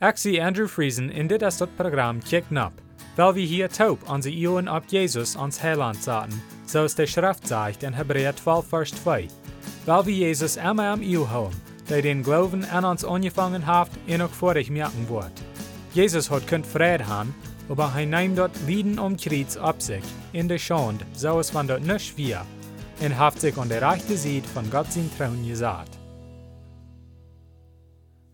Zie Andrew Friesen in dit is dat programma Kick Nap, weil wir hier taub onze Ioen op Jesus ons Heiland zaten, zoals de Schrift zegt in Hebräer 12 vers 2. Weil wir Jesus immer am Iu houden, der den Glauben an uns angefangen hat en ook vorig merken wordt. Jesus hat kunt vrede haben, aber hij neemt dort Lieden um Kreuz ab sich, in der Schande, so es van dort nicht wir, und haft sich an der rechten Seite von Gott sein Trauen gesagt.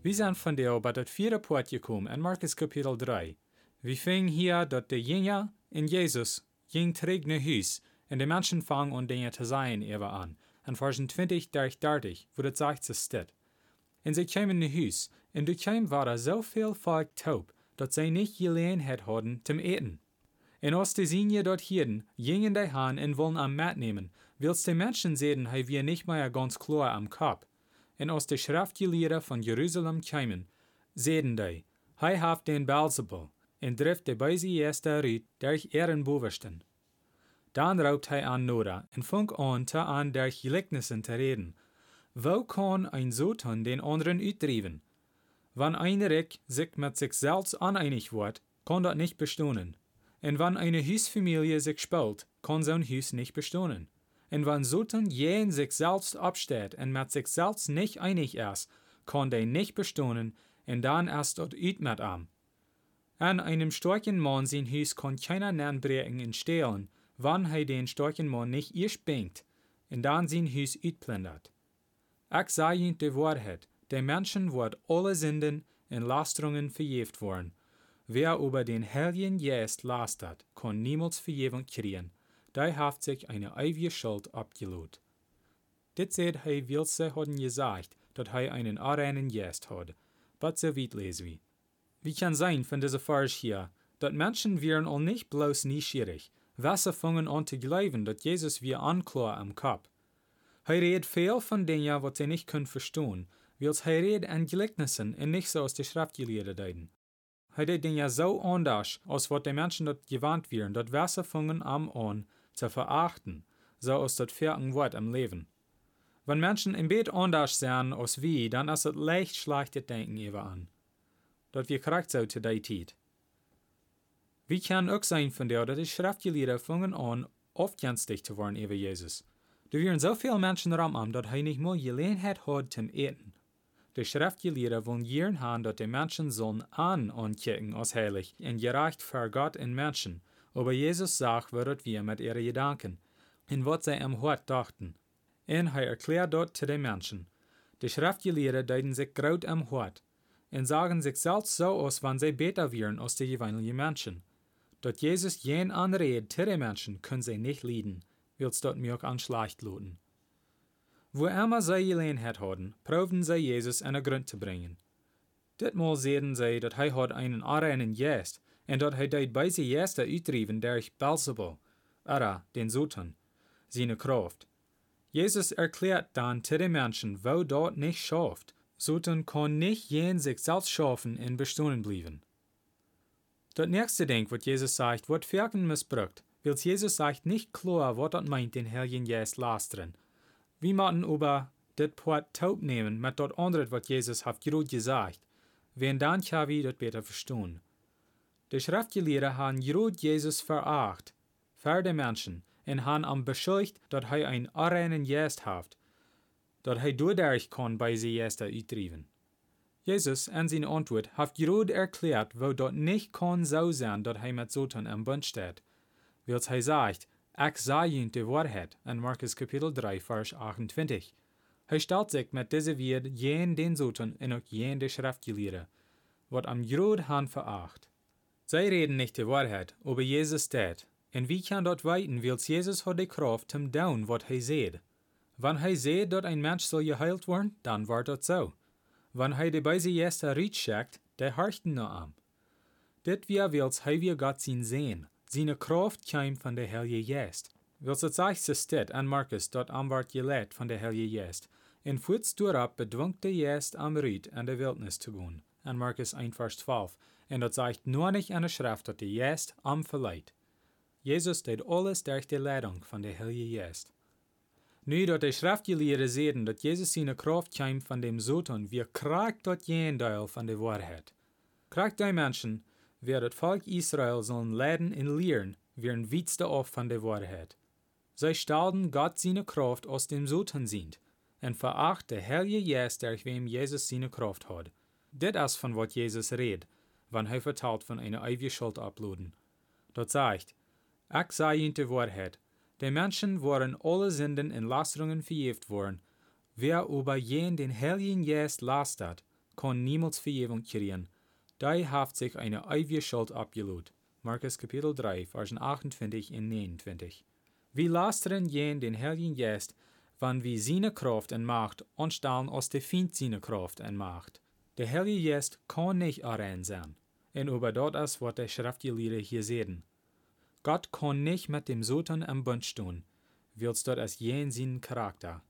Wir sind der bei das vierte Port gekommen in Markus Kapitel 3. Wir fingen hier, dass der Jünger in Jesus zurück nach Hus und die Menschen fangen an Dinge zu sein eben an. In Versen 20 durch 30, wo das sagt, es steht. Und sie kamen nach Hus, und durch kam war da so viel Volk taub, dass sie nicht Gelegenheit hatten zum Eten. Und als die Sinje dort hielten, gingen die Han und wollen am Matt nehmen, wills die Menschen sehen, hei wir nicht mehr ganz klar am Kopf. Und als die Schriftgelehrten von Jerusalem kamen, sehen die, hei haft den Beelzebul, und drift de beise Jester rüt, durch ihren Bewussten. Dann raubt hij an Nora und funk an, te an der Gelijknissen te reden. Wo kann ein Sohn den anderen uitdriven? Wann ein Rick sich mit sich selbst uneinig wird, kann das nicht bestehen. Und wenn eine Hüsfamilie sich spielt, kann so ein Hüs nicht bestehen. Und wenn Sohn jen sich selbst absteht und mit sich selbst nicht einig ist, kann der nicht bestehen, und dann erst dort üt mit am. An einem starken Mann sein Hüs kann keiner Nernbreken und stehlen, wann hij den starken Mann nicht erst bingt, und dann sein Hüs uitplundert. Ich sage Ihnen die Wahrheit, der Menschen wird alle Sünden und Lasterungen verjeft worden. Wer über den Heiligen Geist lastert, kann niemals Verjebung kriegen. Da haft sich eine ewige Schuld abgelohnt. Dit seht hij will sie haben gesagt, dass hij einen arenen Geist hat. But so weit lesen wir. Wie kann sein von dieser Vers hier, dass Menschen wären all nicht bloß neugierig, Wasser fangen an zu glauben, dass Jesus wir anklar am Kopf. Hij redet veel von dingen wat sie nicht können verstehen, wils hij redet an Gleichnissen und nicht so aus der Schriftgelehrten deuten. Hij deed dingen so anders, als wat die Menschen dort gewarnt wären, dat Wasser fangen am an zu verachten, so aus dat vierten Wort am Leben. Wenn Menschen im Bett anders sind als wir, dann ist es leicht schlechtes Denken über an. Dat wir korrekt so zu der Zeit. Wie kann auch sein von der, dass die Schriftgelehrten fangen an, oft dicht zu werden über Jesus. Da wären so viele Menschen rum, dass er nicht mal Gelegenheit hat zum Eten. Die Schriftgelehrten wollen gern haben, dass die Menschen sollen an ankicken als heilig und gerecht für Gott und Menschen. Aber Jesus sagt, was wir mit ihren Gedanken und was sie am Hort dachten. Und er erklärt dort zu den Menschen. Die Schriftgelehrten deuten sich graut am Hort und sagen sich selbst so aus, wenn sie besser wären als die gewöhnlichen Menschen. Dort Jesus jen anredet zu den Menschen, können sie nicht leiden, wills dort mir auch anschleicht luten. Wo immer sie Gelegenheit hatten, proben sie Jesus einen Grund zu bringen. Ditmal sehen sie, dass er hat einen arenen Geist, und dass er die beise Geister uitdriven durch Beelzebul, ara, den Sohn, seine Kraft. Jesus erklärt dann zu den Menschen, wo dort nicht schafft, Sohn kann nicht jen sich selbst schaffen und bestehen bleiben. Das nächste Ding, was Jesus sagt, wird Firken missbraucht, weil Jesus sagt nicht klar, was das meint, den Heiligen Geist lastern. Wir müssen aber das Port taub nehmen mit dort andere, was Jesus hat gerade gesagt. Wenn dann kann wir das besser verstehen. Die Schriftgelehrten haben gerade Jesus veracht, für die Menschen, und haben am beschuldigt, dass er ein arenen Geist hat, dass er dadurch kann bei sie Geister uitdriven. Jesus an seine Antwort hat gerade erklärt, wo dort nicht kann so sein, dass er mit Satan am Bund steht. Wils hij sagt, ich sage Ihnen die Wahrheit, in Markus Kapitel 3, Vers 28. Hij stellt sich mit dieser Wort jen den Satan und auch jen die Schriftgelehrten, wat am Jod han veracht. Sie reden nicht die Wahrheit, aber Jesus steht. Und wie kann dort weiten, wils Jesus hat die Kraft zum Down, wat hij seht. Wenn hij seht, dass ein Mensch soll geheilt werden, dann war das so. Wenn hij die beise Jester riet schickt, der horchten nur am. Dit wir wils hij wir Gott zien sehen. Seine Kraft kam von der Heilige Geist. Wils het seichste steht an Markus, dort am ward gelehrt von der Heilige Geist. In Futs durab bedwungt der Geist am Ried an der Wildnis zu gehen. An Markus 1, Vers 12. Und das sagt nur nicht der Schrift, der Geist am verleiht. Jesus deed alles durch die Leitung von der Heilige Geist. Nu dat de Schriftgelehrten sehen, dass Jesus seine Kraft kam von dem Sohn, wir kragt dort jendeil von der Wahrheit. Kriegt die Menschen, wer das Volk Israel sollen leiden und lehren, werden wietste auf von der Wahrheit. Sie stalden Gott seine Kraft aus dem Soten sind, und veracht der Heilige Geist, der wem Jesus seine Kraft hat. Dit is von wat Jesus redt, wann hij vertelt von einer eeuwige Schuld abluden. Dat sagt, ich sage ihnen die Wahrheit, die Menschen waren alle Sünden und Lastungen verjeft worden. Wer über jen den Heiligen Geist lastet, kann niemals Verjebung kriegen. Da haft sich eine ewige Schuld abgelud. Markus Kapitel 3, Versen 28 und 29. Wie lasteren jen den Heiligen Geist, wann wie seine Kraft und Macht anstellen aus der Feind seine Kraft und Macht. Der Heilige Geist kann nicht allein sein. Und über dort ist, was der Schriftgelehrte hier sehen. Gott kann nicht mit dem Soten am Bund stehen, willst dort als jen seinen Charakter.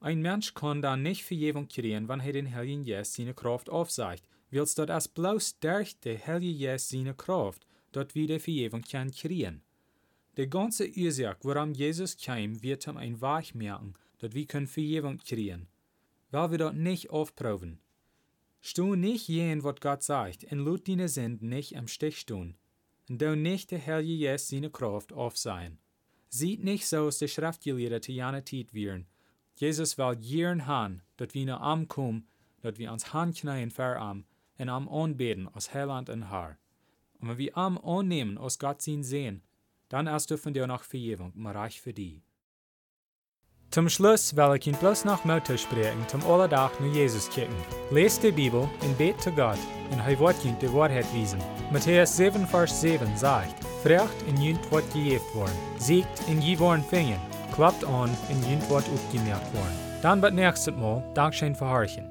Ein Mensch kann dann nicht Vergebung kriegen, wenn er den Heiligen Geist seine Kraft aufsagt, willst dort als bloß durch den Heiligen Geist seine Kraft dort wieder Vergebung kann kriegen. Die ganze Ursache, warum Jesus kam, wird ihm ein Weich merken, dass wir können Vergebung kriegen, weil wir dort nicht aufproben. Stu nicht jen, was Gott sagt, und lut deine Sünden nicht am Stich stehen, und du nicht der Heilige Geist seine Kraft auf sein. Sieht nicht so, als der Schriftgelehrte zu jener Zeit wären. Jesus will jeden han, dat wir nach am kommen, dat wir uns handknien ver am, und am anbeten aus Heiland und Haar. Und wenn wir am annehmen aus Gott sein sehen, dann erst dürfen wir noch Vergebung, maar reich für die. Zum Schluss will ich Ihnen bloß noch Mutter sprechen, zum Allerdach nur Jesus kicken. Lest die Bibel und bet zu Gott, und er wird Ihnen die Wahrheit wiesen. Matthäus 7, Vers 7 sagt, Frecht in jünt wird gejeft worden, siegt in je worden fingen, klappt an in jünt wird aufgemerkt worden. Dann wird nächstes Mal Dankeschön für Horchen.